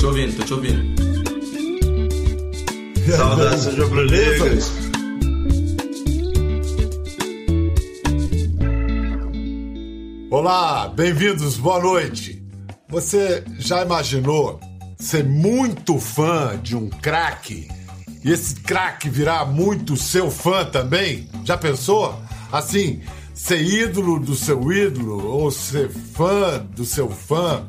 te ouvindo, tô te ouvindo. Saudações rubro-negras. Olá, bem-vindos, boa noite. Você já imaginou ser muito fã de um craque e esse craque virar muito seu fã também? Já pensou? Assim, ser ídolo do seu ídolo ou ser fã do seu fã?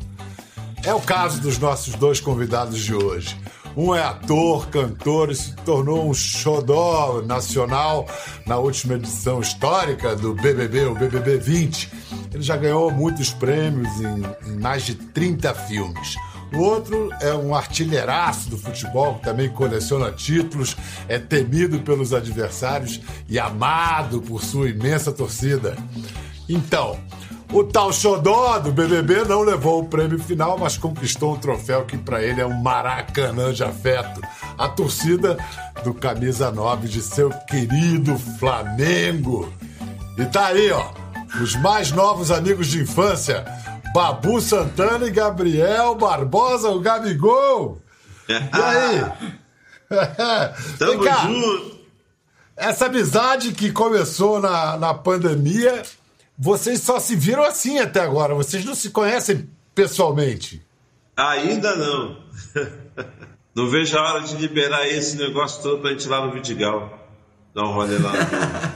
É o caso dos nossos dois convidados de hoje. Um é ator, cantor e se tornou um xodó nacional na última edição histórica do BBB, o BBB 20. Ele já ganhou muitos prêmios em, em mais de 30 filmes. O outro é um artilheiraço do futebol, que também coleciona títulos, é temido pelos adversários e amado por sua imensa torcida. Então, o tal Xodó do BBB não levou o prêmio final, mas conquistou um troféu que para ele é um maracanã de afeto. A torcida do camisa 9 de seu querido Flamengo. E tá aí, ó, os mais novos amigos de infância, Babu Santana e Gabriel Barbosa, o Gabigol. E aí? Tamo junto. Essa amizade que começou na, na pandemia vocês só se viram assim até agora, vocês não se conhecem pessoalmente. Ainda não. Não vejo a hora de liberar esse negócio todo pra gente ir lá no Vidigal. Dar um rolê lá.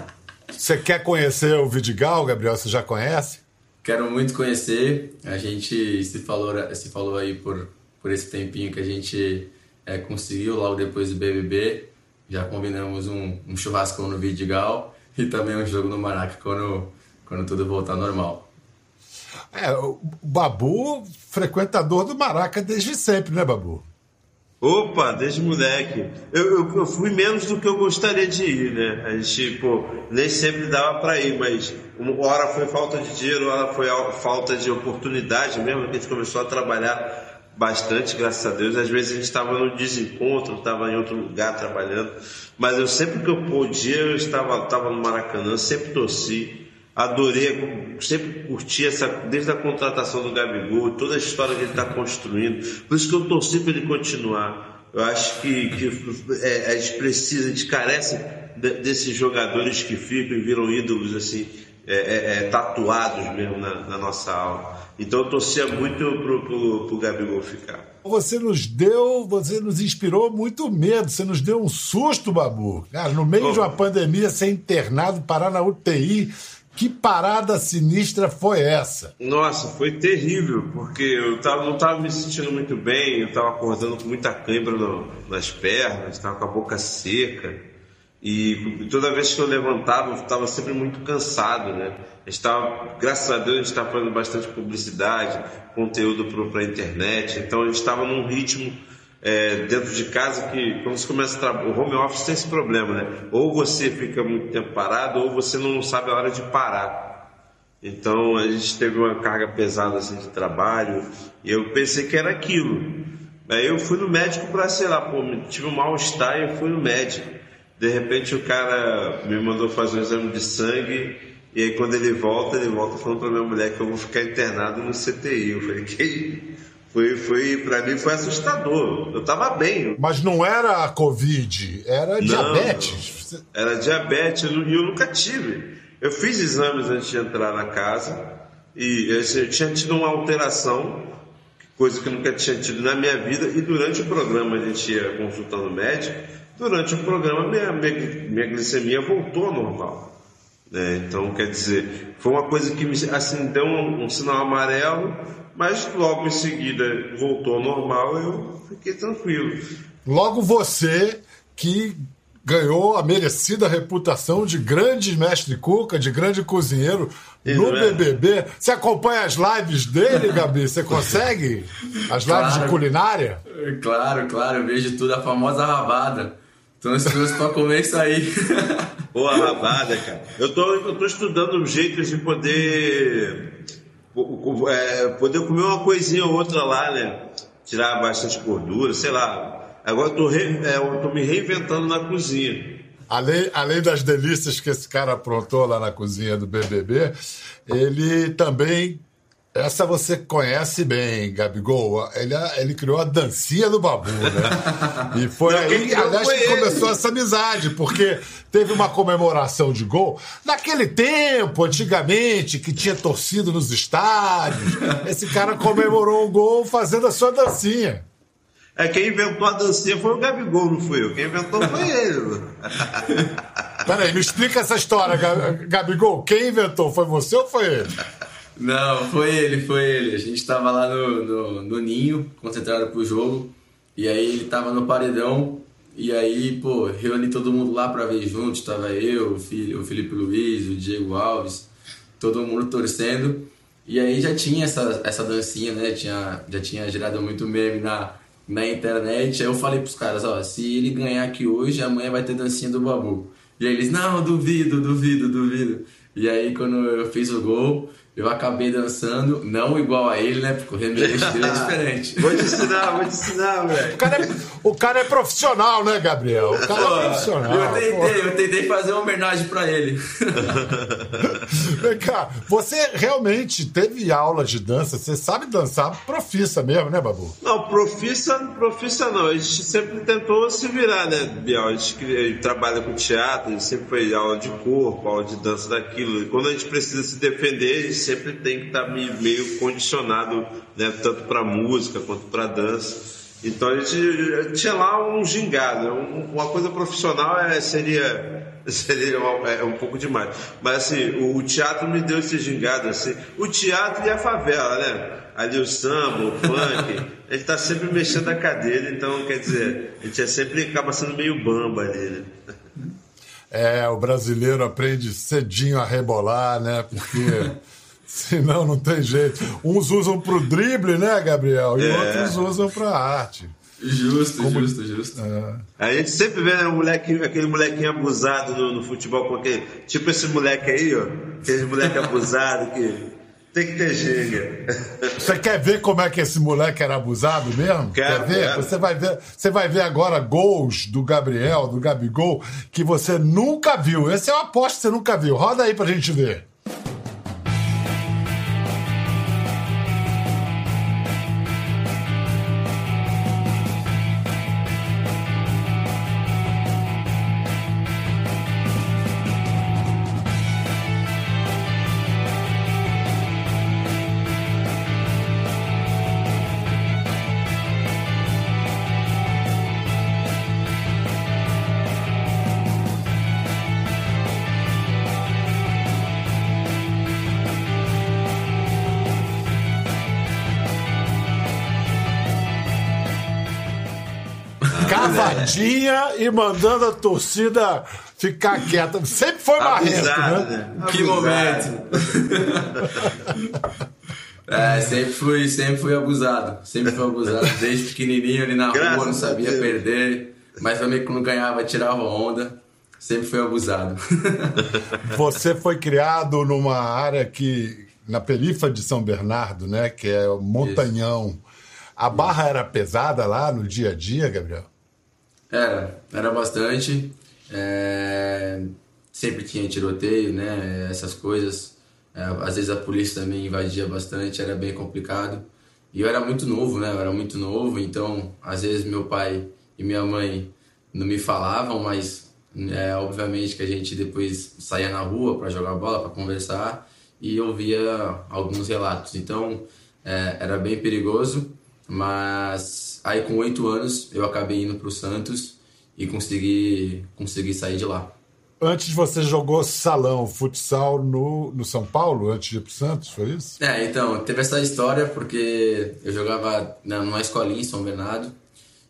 Você quer conhecer o Vidigal, Gabriel? Você já conhece? Quero muito conhecer. A gente se falou, se falou aí por, por esse tempinho que a gente é, conseguiu logo depois do BBB. Já combinamos um, um churrascão no Vidigal e também um jogo no Maraca quando quando tudo voltar normal. É, o Babu, frequentador do Maraca desde sempre, né, Babu? Opa, desde moleque. Eu, eu, eu, fui menos do que eu gostaria de ir, né? A gente, pô, nem sempre dava para ir, mas uma hora foi falta de dinheiro, uma hora foi falta de oportunidade mesmo, que a gente começou a trabalhar bastante, graças a Deus. Às vezes a gente estava no desencontro, estava em outro lugar trabalhando, mas eu sempre que eu podia, eu estava, estava no Maracanã, sempre torci adorei, sempre curti essa, desde a contratação do Gabigol, toda a história que ele está construindo. Por isso que eu torci para ele continuar. Eu acho que, que é, a gente precisa, a gente carece de, desses jogadores que ficam e viram ídolos assim, é, é, é tatuados mesmo na, na, nossa alma. Então eu torcia muito pro, pro, pro Gabigol ficar. Você nos deu, você nos inspirou muito medo, você nos deu um susto, Babu. Cara, no meio oh. de uma pandemia, ser internado, parar na UTI, que parada sinistra foi essa? Nossa, foi terrível, porque eu tava, não estava me sentindo muito bem, eu estava acordando com muita cãibra no, nas pernas, estava com a boca seca. E toda vez que eu levantava, eu estava sempre muito cansado, né? Estava, graças a Deus, a gente estava fazendo bastante publicidade, conteúdo para a internet, então a gente estava num ritmo é, dentro de casa que quando você começa a trabalhar, o home office tem esse problema, né? Ou você fica muito tempo parado ou você não sabe a hora de parar. Então a gente teve uma carga pesada assim de trabalho e eu pensei que era aquilo. Aí eu fui no médico para, sei lá, pô, tive um mal-estar e eu fui no médico. De repente o cara me mandou fazer um exame de sangue e aí quando ele volta, ele volta falando para minha mulher que eu vou ficar internado no CTI. Eu falei, que foi, foi para mim foi assustador. Eu tava bem. Mas não era a Covid, era não, diabetes. Era diabetes e eu, nunca tive. Eu fiz exames antes de entrar na casa e eu tinha tido uma alteração, coisa que eu nunca tinha tido na minha vida. E durante o programa a gente ia consultando o médico. Durante o programa minha, minha, minha glicemia voltou ao normal. Né? Então, quer dizer, foi uma coisa que me assim, deu um, um sinal amarelo mas logo em seguida voltou ao normal, eu fiquei tranquilo. Logo você que ganhou a merecida reputação de grande mestre cuca, de grande cozinheiro no BBB. É? Você acompanha as lives dele, Gabi? Você consegue? As lives claro, de culinária? Claro, claro, eu vejo tudo, a famosa rabada. Tô ansioso pra comer isso aí. Boa rabada, cara. Eu tô, eu tô estudando jeitos de poder é, poder comer uma coisinha ou outra lá, né? Tirar bastante gordura, sei lá. Agora eu tô, re, é, eu tô me reinventando na cozinha. Além, além das delícias que esse cara aprontou lá na cozinha do BBB, ele também Essa você conhece bem, Gabigol. Ele, ele criou a dancinha do Babu, né? E foi Não, aí, aliás, que começou essa amizade, porque teve uma comemoração de gol. Naquele tempo, antigamente, que tinha torcido nos estádios, esse cara comemorou o gol fazendo a sua dancinha. É, quem inventou a dancinha foi o Gabigol, não fui eu. Quem inventou foi ele. Peraí, me explica essa história, Ga- Gabigol. Quem inventou? Foi você ou foi ele? Não, foi ele, foi ele. A gente tava lá no, no, no ninho, concentrado pro jogo, e aí ele tava no paredão, e aí, pô, reuni todo mundo lá pra ver junto. Tava eu, o, Fili- o Felipe Luiz, o Diego Alves, todo mundo torcendo. E aí já tinha essa, essa dancinha, né? Tinha, já tinha gerado muito meme na, na internet. Aí eu falei pros caras, ó, se ele ganhar aqui hoje, amanhã vai ter dancinha do Babu. E aí eles, não, duvido, duvido, duvido. E aí quando eu fiz o gol, eu acabei dançando, não igual a ele, né? Porque o remédio dele é diferente. Vou te ensinar, vou te ensinar, O moleque. cara é, o cara é profissional, né, Gabriel? O cara é profissional. eu pô. tentei, eu tentei fazer uma homenagem pra ele. Vem cá, você realmente teve aula de dança? Você sabe dançar profissa mesmo, né, Babu? Não, profissa, profissa não. A gente sempre tentou se virar, né, Biel? A gente que- trabalha com teatro, a gente sempre foi aula de corpo, aula de dança daquilo. E quando a gente precisa se defender, a gente sempre tem que estar me- meio condicionado, né, tanto para música quanto para dança. Então a gente tinha lá um gingado. Um- Uma coisa profissional é, seria, seria uma- é um pouco demais. Mas assim, o, o teatro me deu esse gingado. Assim. O teatro e a favela, né? Ali o samba, o funk, ele tá sempre mexendo a cadeira, então quer dizer, a gente é sempre acaba sendo meio bamba ali, né? É, o brasileiro aprende cedinho a rebolar, né? Porque senão não tem jeito. Uns usam pro drible, né, Gabriel? E É. outros usam pra arte. Justo, justo, justo. É. A gente sempre vê né, um moleque, aquele molequinho abusado no, no futebol, com aquele, tipo esse moleque aí, ó, aquele moleque abusado que tem que ter ginga. Você quer ver como é que esse moleque era abusado mesmo? Quero, quer ver? quero. Você vai ver? Você vai ver agora gols do Gabriel, do Gabigol, que você nunca viu. Esse é uma aposta que você nunca viu. Roda aí pra gente ver. Cavadinha e mandando a torcida ficar quieta. Sempre foi marrento, Abusado, né? né? Que momento! É, sempre fui, sempre fui abusado. Sempre fui abusado. Desde pequenininho ali na Graças rua, não sabia Deus. perder. Mas também quando ganhava, tirava onda. Sempre fui abusado. Você foi criado numa área que na perifa de São Bernardo, né, que é o Montanhão. A barra era pesada lá no dia a dia, Gabriel? Era, era bastante. É, sempre tinha tiroteio, né? Essas coisas. É, às vezes a polícia também invadia bastante, era bem complicado. E eu era muito novo, né? Eu era muito novo, então às vezes meu pai e minha mãe não me falavam, mas é, obviamente que a gente depois saía na rua para jogar bola, para conversar e ouvia alguns relatos. Então é, era bem perigoso, mas aí com oito anos eu acabei indo para o Santos e consegui, consegui sair de lá. Antes você jogou salão, futsal no, no São Paulo, antes de ir pro Santos, foi isso? É, então, teve essa história porque eu jogava na- numa escolinha em São Bernardo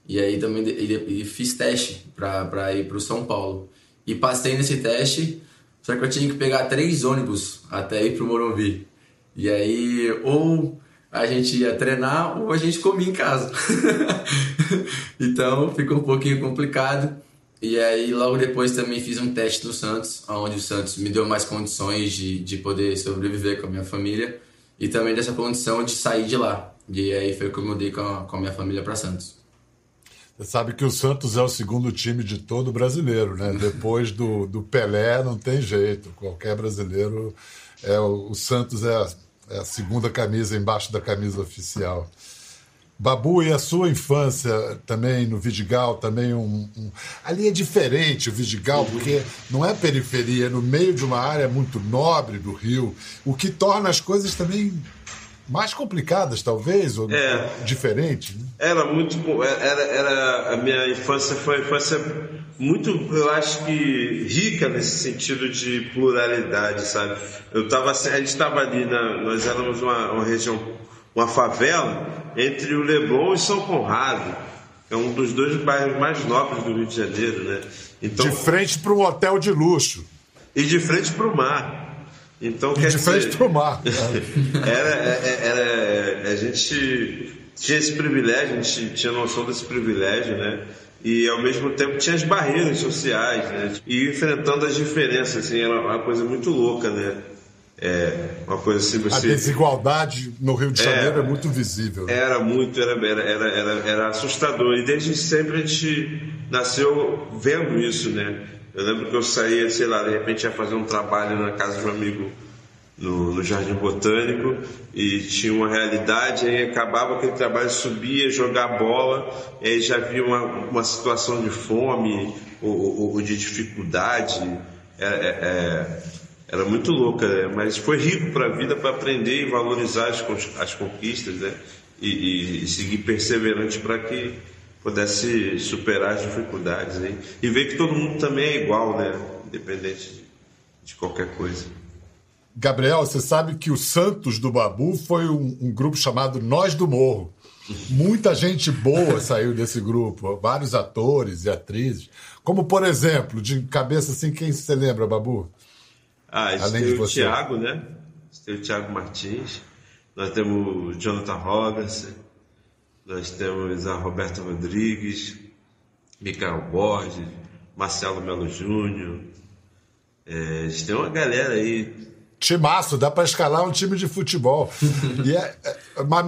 e aí também e, e fiz teste para ir para o São Paulo. E passei nesse teste, só que eu tinha que pegar três ônibus até ir para o Morumbi. E aí, ou a gente ia treinar ou a gente comia em casa. então ficou um pouquinho complicado. E aí, logo depois também fiz um teste no Santos, onde o Santos me deu mais condições de, de poder sobreviver com a minha família e também dessa condição de sair de lá. E aí foi que eu mudei com a, com a minha família para Santos. Você sabe que o Santos é o segundo time de todo brasileiro, né? Depois do, do Pelé não tem jeito. Qualquer brasileiro. É, o, o Santos é É a segunda camisa embaixo da camisa oficial. Babu, e a sua infância também no Vidigal, também um, um... Ali é diferente o Vidigal, porque não é periferia, é no meio de uma área muito nobre do Rio, o que torna as coisas também mais complicadas, talvez, ou é, diferentes. Né? Era muito. Era, era, a minha infância foi uma infância muito, eu acho que rica nesse sentido de pluralidade, sabe? Eu tava, a gente estava ali, na, nós éramos uma, uma região, uma favela entre o Leblon e São Conrado. É um dos dois bairros mais nobres do Rio de Janeiro, né? Então, de frente para um hotel de luxo. E de frente para o mar. Então, e de frente para o mar. era, era, era, a gente tinha esse privilégio, a gente tinha noção desse privilégio, né? E ao mesmo tempo tinha as barreiras sociais, né? E enfrentando as diferenças, assim, era uma coisa muito louca, né? É, uma coisa assim, você... A desigualdade no Rio de Janeiro é, é muito visível. Né? Era muito, era, era, era, era, assustador. E desde sempre a gente nasceu vendo isso, né? Eu lembro que eu saía, sei lá, de repente ia fazer um trabalho na casa de um amigo no, no, Jardim Botânico e tinha uma realidade, aí acabava aquele trabalho, subia, jogar bola, e aí já havia uma, uma situação de fome ou, ou, ou de dificuldade. É, é, é era muito louca, né? mas foi rico para a vida para aprender e valorizar as, as conquistas né? e, e seguir perseverante para que pudesse superar as dificuldades né? e ver que todo mundo também é igual, né? independente de, de qualquer coisa. Gabriel, você sabe que o Santos do Babu foi um, um grupo chamado Nós do Morro. Muita gente boa saiu desse grupo, vários atores e atrizes. Como, por exemplo, de cabeça assim, quem você lembra, Babu? Ah, Além tem de você. o Thiago, né? Tem o Thiago Martins, nós temos o Jonathan Roberts, nós temos a Roberta Rodrigues, Micael Borges, Marcelo Melo Júnior. É, a gente tem uma galera aí Timaço, dá para escalar um time de futebol. e é, é,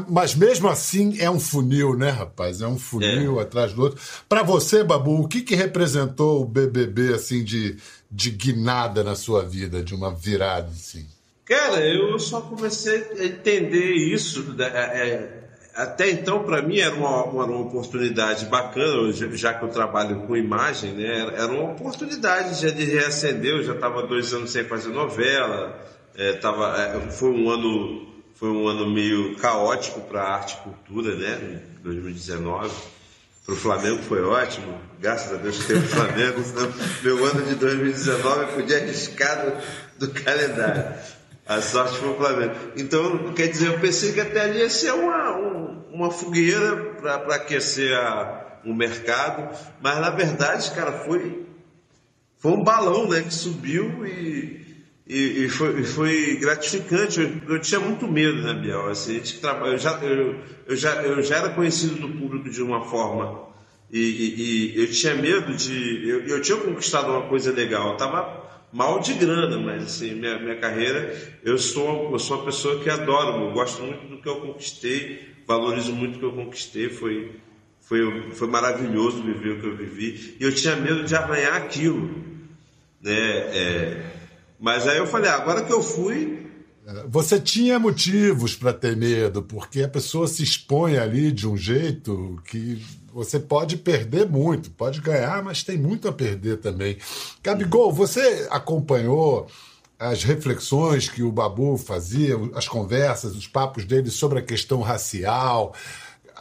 mas mesmo assim é um funil, né, rapaz? É um funil é. atrás do outro. Para você, Babu, o que, que representou o BBB assim de, de guinada na sua vida, de uma virada assim? Cara, eu só comecei a entender isso. Né, é, é, até então, para mim, era uma, uma, uma, oportunidade bacana, já que eu trabalho com imagem, né? Era uma oportunidade de reacender. Eu já estava dois anos sem fazer novela é, tava, é, foi um ano foi um ano meio caótico para arte e cultura, né? 2019. Para o Flamengo foi ótimo, graças a Deus que teve o Flamengo, senão meu ano de 2019 podia arriscar do, do calendário. A sorte foi o Flamengo. Então, quer dizer, eu pensei que até ali ia ser uma, um, uma fogueira para aquecer a, o mercado, mas na verdade, cara, foi, foi um balão né, que subiu e e, e, foi, foi, gratificante. Eu, eu, tinha muito medo, né, Biel? Assim, trabalha, eu, já, eu, eu, já, eu já era conhecido do público de uma forma e, e, e eu tinha medo de. Eu, eu, tinha conquistado uma coisa legal. Eu estava mal de grana, mas assim, minha, minha carreira, eu sou, eu sou uma pessoa que adoro, eu gosto muito do que eu conquistei, valorizo muito o que eu conquistei. Foi, foi, foi maravilhoso viver o que eu vivi. E eu tinha medo de arranhar aquilo. Né? É, mas aí eu falei, ah, agora que eu fui. Você tinha motivos para ter medo, porque a pessoa se expõe ali de um jeito que você pode perder muito, pode ganhar, mas tem muito a perder também. Gabigol, você acompanhou as reflexões que o Babu fazia, as conversas, os papos dele sobre a questão racial,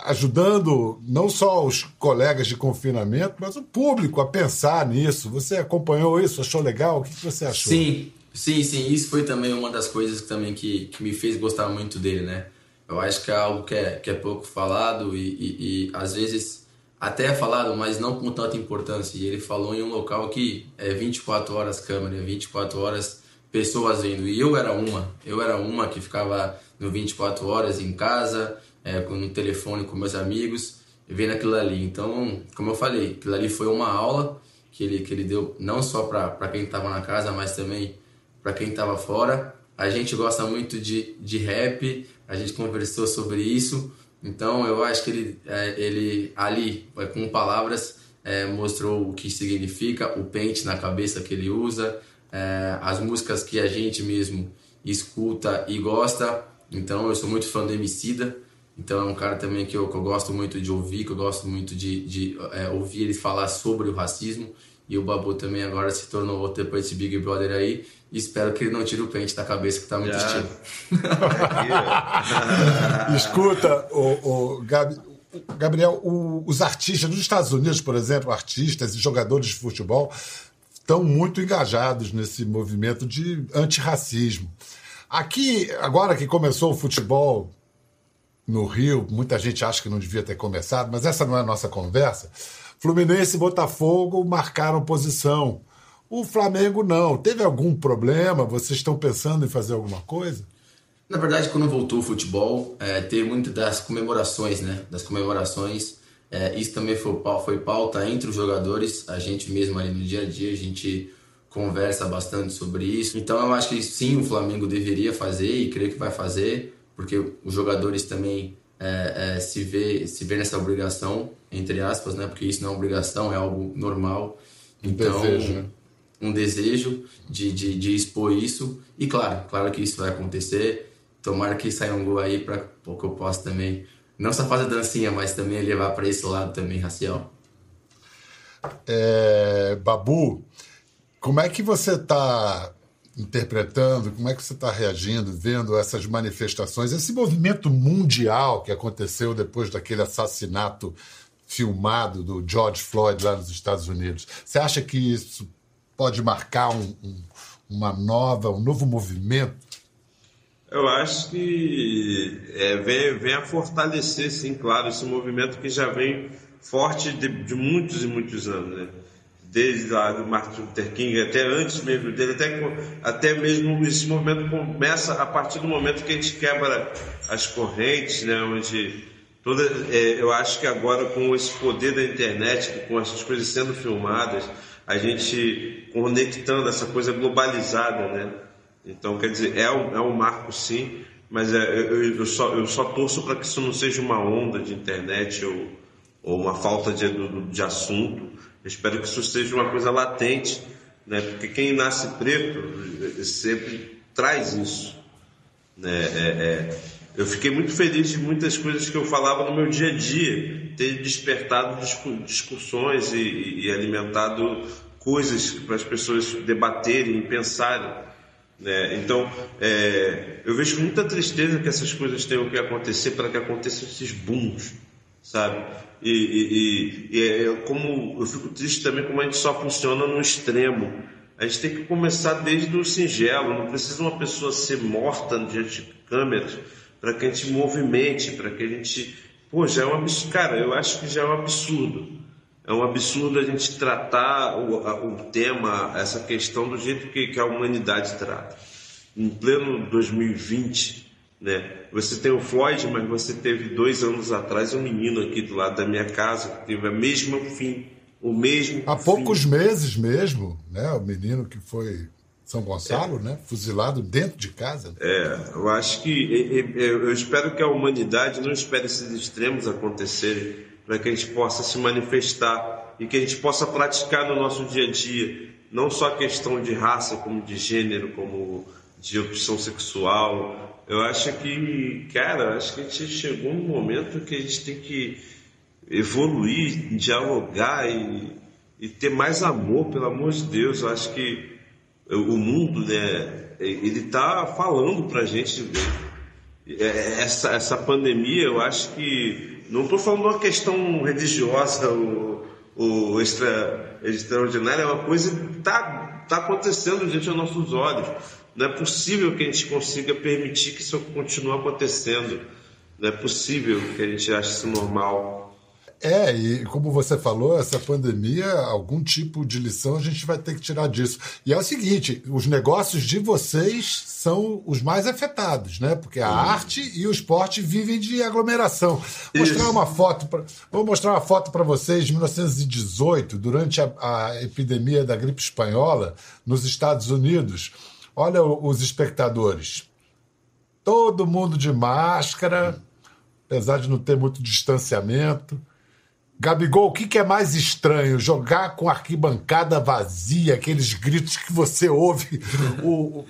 ajudando não só os colegas de confinamento, mas o público a pensar nisso. Você acompanhou isso? Achou legal? O que você achou? Sim, sim, sim. Isso foi também uma das coisas que, também que, que me fez gostar muito dele, né? Eu acho que é algo que é, que é pouco falado e, e, e às vezes até é falado, mas não com tanta importância. E ele falou em um local que é 24 horas câmera, 24 horas pessoas vendo. E eu era uma, eu era uma que ficava no 24 horas em casa, é, no telefone com meus amigos, vendo aquilo ali. Então, como eu falei, aquilo ali foi uma aula que ele, que ele deu não só para quem estava na casa, mas também para quem estava fora. A gente gosta muito de, de rap, a gente conversou sobre isso, então eu acho que ele, é, ele ali, com palavras, é, mostrou o que significa, o pente na cabeça que ele usa, é, as músicas que a gente mesmo escuta e gosta Então eu sou muito fã do Emicida. Então é um cara também que eu, que eu gosto muito de ouvir, que eu gosto muito de, de é, ouvir ele falar sobre o racismo. E o Babu também agora se tornou outro depois desse Big Brother aí. E espero que ele não tire o pente da cabeça, que tá muito Já. estilo. Escuta, o, o Gabi- Gabriel, o- os artistas nos Estados Unidos, por exemplo, artistas e jogadores de futebol estão muito engajados nesse movimento de antirracismo. Aqui, agora que começou o futebol no Rio, muita gente acha que não devia ter começado, mas essa não é a nossa conversa. Fluminense e Botafogo marcaram posição. O Flamengo não. Teve algum problema? Vocês estão pensando em fazer alguma coisa? Na verdade, quando voltou o futebol, é, teve muito das comemorações, né? Das comemorações. É, isso também foi, foi pauta entre os jogadores. A gente mesmo ali no dia a dia, a gente conversa bastante sobre isso. Então eu acho que sim, o Flamengo deveria fazer e creio que vai fazer, porque os jogadores também é, é, se vê se vê nessa obrigação, entre aspas, né? Porque isso não é obrigação, é algo normal. Então, desejo, né? um desejo de, de, de expor isso. E claro, claro que isso vai acontecer. Tomara que saia um gol aí para que eu possa também, não só fazer dancinha, mas também levar para esse lado também racial. É, Babu, como é que você está interpretando, como é que você está reagindo, vendo essas manifestações, esse movimento mundial que aconteceu depois daquele assassinato filmado do George Floyd lá nos Estados Unidos? Você acha que isso pode marcar um- um- uma nova, um novo movimento? Eu acho que é, vem, vem a fortalecer, sim, claro, esse movimento que já vem forte de, de muitos e muitos anos, né? Desde lá do Martin Luther King, até antes mesmo dele, até, até mesmo esse movimento começa a partir do momento que a gente quebra as correntes, né? Onde toda, é, eu acho que agora com esse poder da internet, com essas coisas sendo filmadas, a gente conectando essa coisa globalizada, né? Então, quer dizer, é um, é um marco sim, mas é, eu, eu- só, eu só torço para que isso não seja uma onda de internet ou, ou uma falta de, de assunto. Eu espero que isso seja uma coisa latente, né? porque quem nasce preto sempre traz isso. Né? É, é, eu fiquei muito feliz de muitas coisas que eu falava no meu dia a dia, ter despertado discu- discussões e, e- e alimentado coisas para as pessoas debaterem e pensarem. né? Então, é, eu vejo com muita tristeza que essas coisas tenham que acontecer para que aconteçam esses booms, sabe? E, e- e- e é como eu fico triste também como a gente só funciona no extremo. A gente tem que começar desde o singelo. Não precisa uma pessoa ser morta diante de câmeras para que a gente movimente, para que a gente, pô, já é um absurdo. Cara, eu acho que já é um absurdo. É um absurdo a gente tratar o, a- o tema, essa questão do jeito que, que a humanidade trata. Em pleno 2020, né? Você tem o Floyd, mas você teve dois anos atrás um menino aqui do lado da minha casa que teve o mesmo fim, o mesmo. Há fim. poucos meses mesmo, né? O menino que foi São Gonçalo, né? Fuzilado dentro de casa. É, eu acho que eu espero que a humanidade não espere esses extremos acontecerem para que a gente possa se manifestar e que a gente possa praticar no nosso dia a dia não só a questão de raça, como de gênero, como de opção sexual. Eu acho que, cara, acho que a gente chegou num momento que a gente tem que evoluir, dialogar e, e ter mais amor, pelo amor de Deus. Eu acho que o mundo, né, ele está falando para a gente é, essa, essa pandemia, eu acho que não estou falando uma questão religiosa ou, ou extra, extraordinária, é uma coisa que está tá acontecendo diante dos nossos olhos. Não é possível que a gente consiga permitir que isso continue acontecendo. Não é possível que a gente ache isso normal. É, e como você falou, essa pandemia, algum tipo de lição a gente vai ter que tirar disso. E é o seguinte: os negócios de vocês são os mais afetados, né? Porque a arte e o esporte vivem de aglomeração. Vou mostrar Isso. uma foto, pra, vou mostrar uma foto para vocês de 1918, durante a, a epidemia da gripe espanhola nos Estados Unidos. Olha os espectadores. Todo mundo de máscara, apesar de não ter muito distanciamento. Gabigol, o que, é mais estranho? Jogar com arquibancada vazia, aqueles gritos que você ouve. O, o-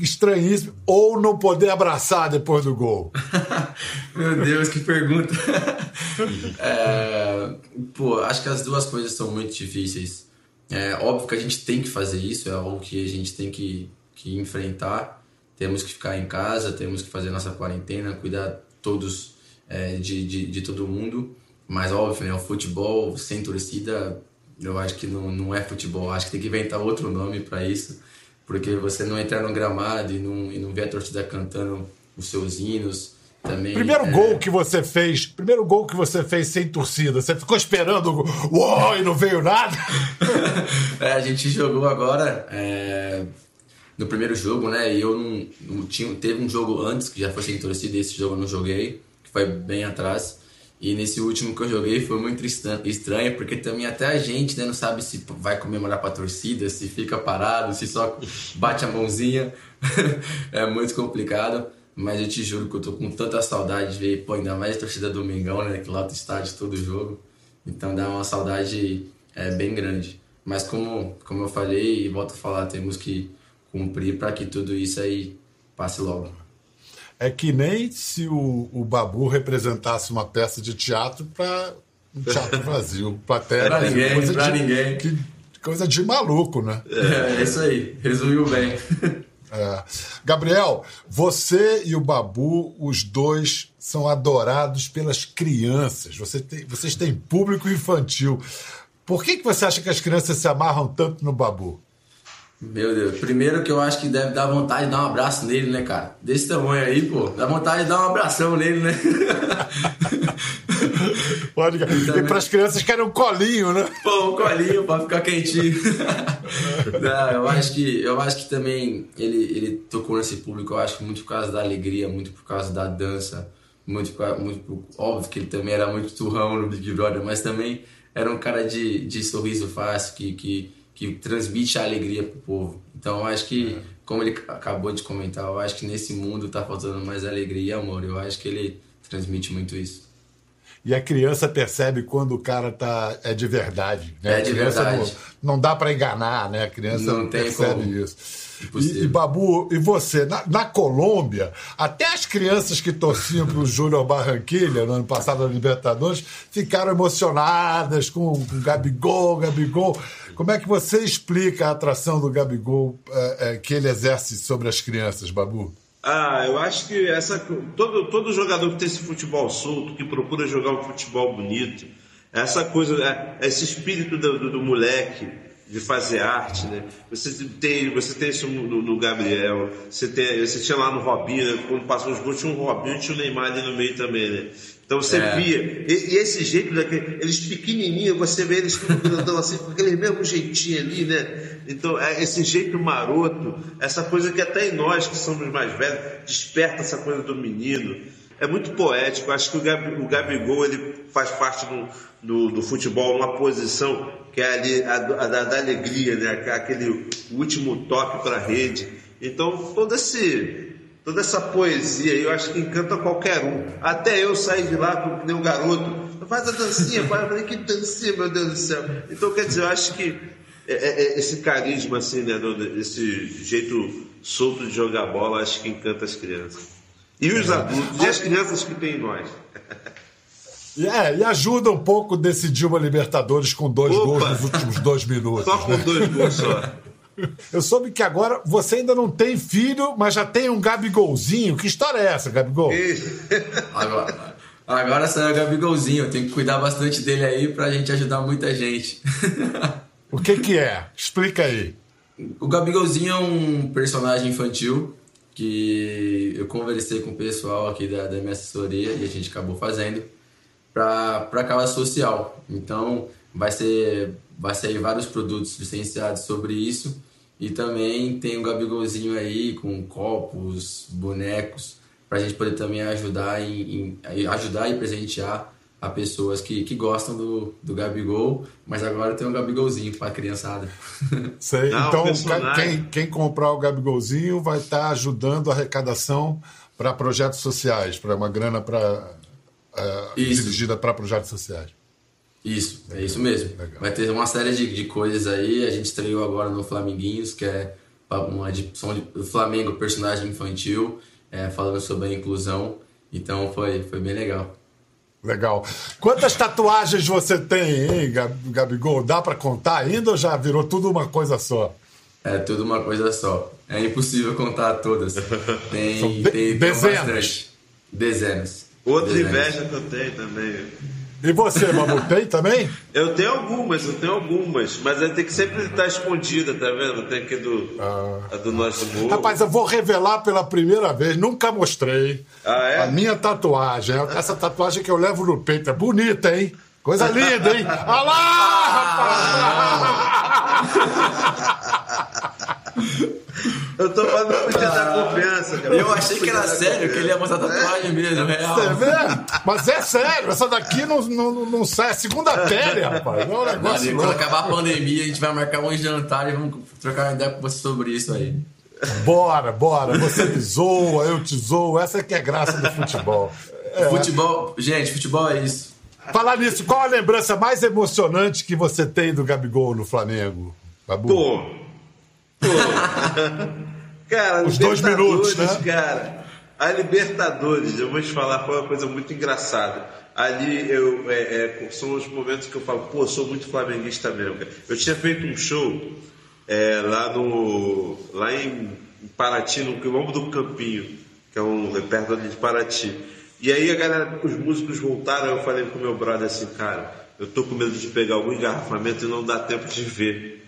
estranhíssimo. Ou não poder abraçar depois do gol? Meu Deus, que pergunta. é, pô, acho que as duas coisas são muito difíceis. É óbvio que a gente tem que fazer isso, é algo que a gente tem que, que enfrentar. Temos que ficar em casa, temos que fazer nossa quarentena, cuidar todos é, de, de, de todo mundo. Mas óbvio, né, o futebol sem torcida, eu acho que não, não é futebol. Acho que tem que inventar outro nome para isso, porque você não entrar no gramado e não, e não ver a torcida cantando os seus hinos. Também, primeiro é... gol que você fez, primeiro gol que você fez sem torcida, você ficou esperando, uou, e não veio nada? é, a gente jogou agora é, no primeiro jogo, né? E eu não, não, tinha, teve um jogo antes que já foi sem torcida, esse jogo eu não joguei, que foi bem atrás. E nesse último que eu joguei foi muito estranho, porque também até a gente né, não sabe se vai comemorar para a torcida, se fica parado, se só bate a mãozinha. é muito complicado. Mas eu te juro que eu tô com tanta saudade de ver, pô, ainda mais a torcida do Mengão, né? Que lá do estádio todo jogo. Então dá uma saudade é, bem grande. Mas como, como eu falei e volto a falar, temos que cumprir para que tudo isso aí passe logo. É que nem se o, o Babu representasse uma peça de teatro para um teatro vazio, plateia. Pra ninguém, coisa pra de, ninguém. Que, coisa de maluco, né? É, é isso aí, resumiu bem. É. Gabriel, você e o Babu, os dois são adorados pelas crianças. Você tem, vocês têm público infantil. Por que, que você acha que as crianças se amarram tanto no Babu? Meu Deus, primeiro que eu acho que deve dar vontade de dar um abraço nele, né, cara? Desse tamanho aí, pô, dá vontade de dar um abração nele, né? Pode, e para as crianças querem um colinho, né? Pô, um colinho para ficar quentinho. Não, eu acho que eu acho que também ele, ele tocou nesse público, eu acho que muito por causa da alegria, muito por causa da dança, muito, muito óbvio que ele também era muito turrão no Big Brother, mas também era um cara de, de sorriso fácil que, que que transmite a alegria pro povo. Então eu acho que, é. como ele acabou de comentar, eu acho que nesse mundo tá faltando mais alegria e amor. Eu acho que ele transmite muito isso. E a criança percebe quando o cara tá é de verdade. Né? É de verdade. Não, não dá para enganar, né? A criança não, não percebe como. isso. E, e, Babu, e você? Na, na, Colômbia, até as crianças que torciam para o Júnior Barranquilha no ano passado na Libertadores ficaram emocionadas com o Gabigol, Gabigol. Como é que você explica a atração do Gabigol é, é, que ele exerce sobre as crianças, Babu? Ah, eu acho que essa todo, todo jogador que tem esse futebol solto, que procura jogar um futebol bonito, essa coisa, é, esse espírito do, do, do moleque, de fazer arte, né? Você tem, você tem isso no, no, Gabriel, você, tem, você tinha lá no Robinho, né? quando passou os gols, tinha um Robinho e tinha o Neymar ali no meio também, né? Então você é. via, e, e, esse jeito, daquele, eles pequenininhos, você vê eles tudo grandão assim, com aquele mesmo jeitinho ali, né? Então, é esse jeito maroto, essa coisa que até em nós que somos mais velhos, desperta essa coisa do menino. É muito poético, acho que o, Gabi, o Gabigol ele faz parte do, do, do futebol, uma posição que é ali a, a, a da alegria, né? aquele último toque para a rede. Então, todo esse, toda essa poesia eu acho que encanta qualquer um. Até eu saí de lá como nem um garoto. Faz a dancinha, faz, falei, que dancinha, meu Deus do céu. Então, quer dizer, eu acho que é, é, é esse carisma, assim, né, esse jeito solto de jogar bola, acho que encanta as crianças. E os adultos, e as crianças que tem em nós. É, e ajuda um pouco decidir uma Libertadores com dois Opa. gols nos últimos dois minutos. Só com né? dois gols só. Eu soube que agora você ainda não tem filho, mas já tem um Gabigolzinho. Que história é essa, Gabigol? agora, agora saiu o Gabigolzinho. Eu tenho que cuidar bastante dele aí pra gente ajudar muita gente. o que que é? Explica aí. O Gabigolzinho é um personagem infantil que eu conversei com o pessoal aqui da, da minha assessoria e a gente acabou fazendo para a causa social. Então, vai ser vai sair vários produtos licenciados sobre isso e também tem o Gabigolzinho aí com copos, bonecos para a gente poder também ajudar em, em, ajudar e presentear a pessoas que, que gostam do, do Gabigol, mas agora tem um Gabigolzinho para a criançada. Sei. Não, então, quem, quem comprar o Gabigolzinho vai estar tá ajudando a arrecadação para projetos sociais, para uma grana para uh, dirigida para projetos sociais. Isso, é isso mesmo. Legal. Vai ter uma série de, de coisas aí. A gente estreou agora no Flaminguinhos, que é uma de, som de Flamengo, personagem infantil, é, falando sobre a inclusão. Então foi, foi bem legal. Legal. Quantas tatuagens você tem, hein, Gabigol? Dá para contar ainda ou já virou tudo uma coisa só? É tudo uma coisa só. É impossível contar todas. Tem, de tem, dezenas. Dezenas. Outra dezenas. inveja que eu tenho também. E você, Mamu, tem também? Eu tenho algumas, eu tenho algumas, mas tem que sempre estar escondida, tá vendo? Tem que do, ah. a do nosso morro. Rapaz, eu vou revelar pela primeira vez, nunca mostrei. Ah, é? A minha tatuagem, essa tatuagem que eu levo no peito, é bonita, hein? Coisa linda, hein? Olha lá, rapaz! Eu tô falando que podia dar confiança, cara. Eu achei que era sério, que ele ia mostrar tatuagem é? mesmo, real. Você vê? Mas é sério, essa daqui não, não, não sai. É segunda pele, rapaz. Não é um negócio Quando acabar a pandemia, a gente vai marcar um jantar e vamos trocar uma ideia com você sobre isso aí. Bora, bora. Você me zoa, eu te zoo. Essa é que é a graça do futebol. É. Futebol, gente, futebol é isso. Falar nisso, qual a lembrança mais emocionante que você tem do Gabigol no Flamengo, Babu? Pô, pô. cara, os dois minutos, né? Cara, a Libertadores, eu vou te falar, foi uma coisa muito engraçada. Ali eu, é, é, são os momentos que eu falo, pô, sou muito flamenguista mesmo. Cara. Eu tinha feito um show é, lá no, lá em Paraty, no quilombo do Campinho, que é um perto ali de Paraty. E aí a galera, os músicos voltaram, eu falei com meu brother assim, cara, eu tô com medo de pegar algum engarrafamento e não dar tempo de ver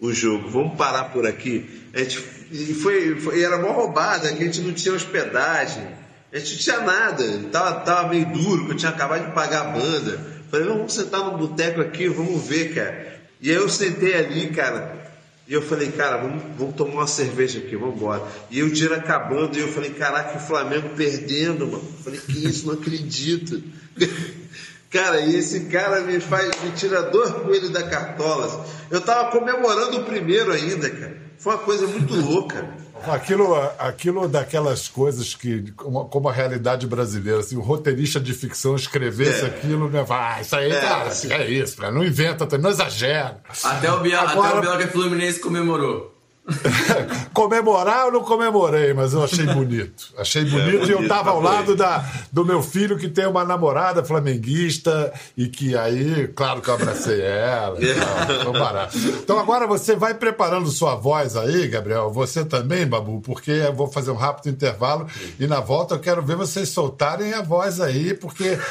o jogo. Vamos parar por aqui. A gente, e foi, foi era uma roubada, que a gente não tinha hospedagem, a gente não tinha nada, tava, tava meio duro, que eu tinha acabado de pagar a banda. Falei, vamos sentar no boteco aqui, vamos ver, cara. E aí eu sentei ali, cara, e eu falei, cara, vamos, vamos tomar uma cerveja aqui, vamos embora. E o dia acabando, e eu falei, caraca, o Flamengo perdendo, mano. Falei, que isso, não acredito. cara, e esse cara me faz, me tira dois coelhos da cartola. Eu tava comemorando o primeiro ainda, cara. Foi uma coisa muito louca. Aquilo, aquilo daquelas coisas que, como, a realidade brasileira, assim, o roteirista de ficção escrevesse é. aquilo, né? Ah, isso aí, é, cara, é isso, não inventa, não exagera. Até o Biel, Agora... até o Biel que Fluminense comemorou. Comemorar eu não comemorei, mas eu achei bonito. Achei bonito, é, bonito e eu estava ao lado da, do meu filho que tem uma namorada flamenguista e que aí, claro que eu abracei ela. Tal, então agora você vai preparando sua voz aí, Gabriel. Você também, Babu, porque eu vou fazer um rápido intervalo e na volta eu quero ver vocês soltarem a voz aí, porque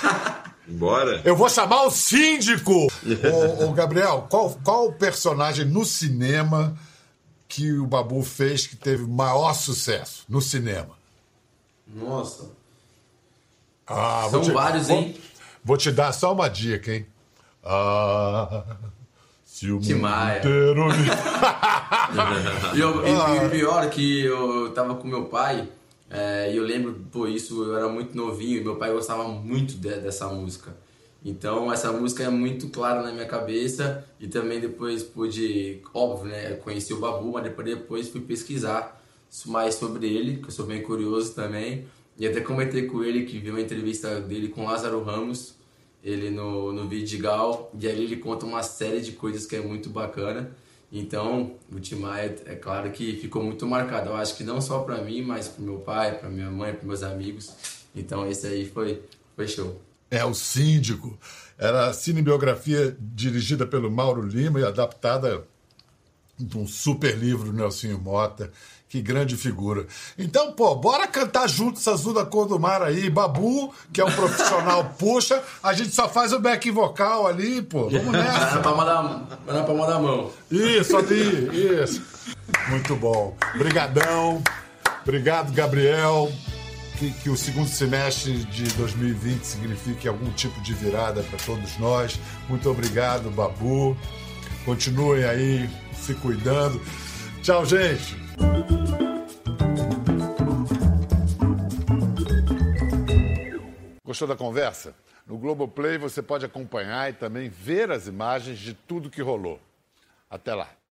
Bora. Eu vou chamar o síndico! ô, ô, Gabriel, qual, qual personagem no cinema que o Babu fez que teve maior sucesso no cinema? Nossa. Ah, São te, vários, vou, hein? Vou te dar só uma dica, hein? Ah, se o Tim mundo e, eu, e, e pior que eu tava com meu pai é, e eu lembro, pô, isso eu era muito novinho e meu pai gostava muito de, dessa música. Então essa música é muito clara na minha cabeça e também depois pude, óbvio, né, conheci o Babu, mas depois, depois fui pesquisar mais sobre ele, que eu sou bem curioso também. E até comentei com ele que vi uma entrevista dele com Lázaro Ramos, ele no, no Vidigal, e aí ele conta uma série de coisas que é muito bacana. Então, o Tim Maia, é claro que ficou muito marcado. Eu acho que não só para mim, mas para meu pai, para minha mãe, para meus amigos. Então, esse aí foi, foi show. É, o Síndico. Era a cinebiografia dirigida pelo Mauro Lima e adaptada de um super livro do Nelsinho Mota. Que grande figura. Então, pô, bora cantar juntos Azul da Cor do Mar aí. Babu, que é um profissional, puxa. A gente só faz o back vocal ali, pô. Vamos nessa. Na palma da, na palma da mão. Isso, ali, isso. Muito bom. Obrigadão. Obrigado, Gabriel que, que, o segundo semestre de 2020 signifique algum tipo de virada para todos nós. Muito obrigado, Babu. Continuem aí se cuidando. Tchau, gente. Gostou da conversa? No Globoplay você pode acompanhar e também ver as imagens de tudo que rolou. Até lá.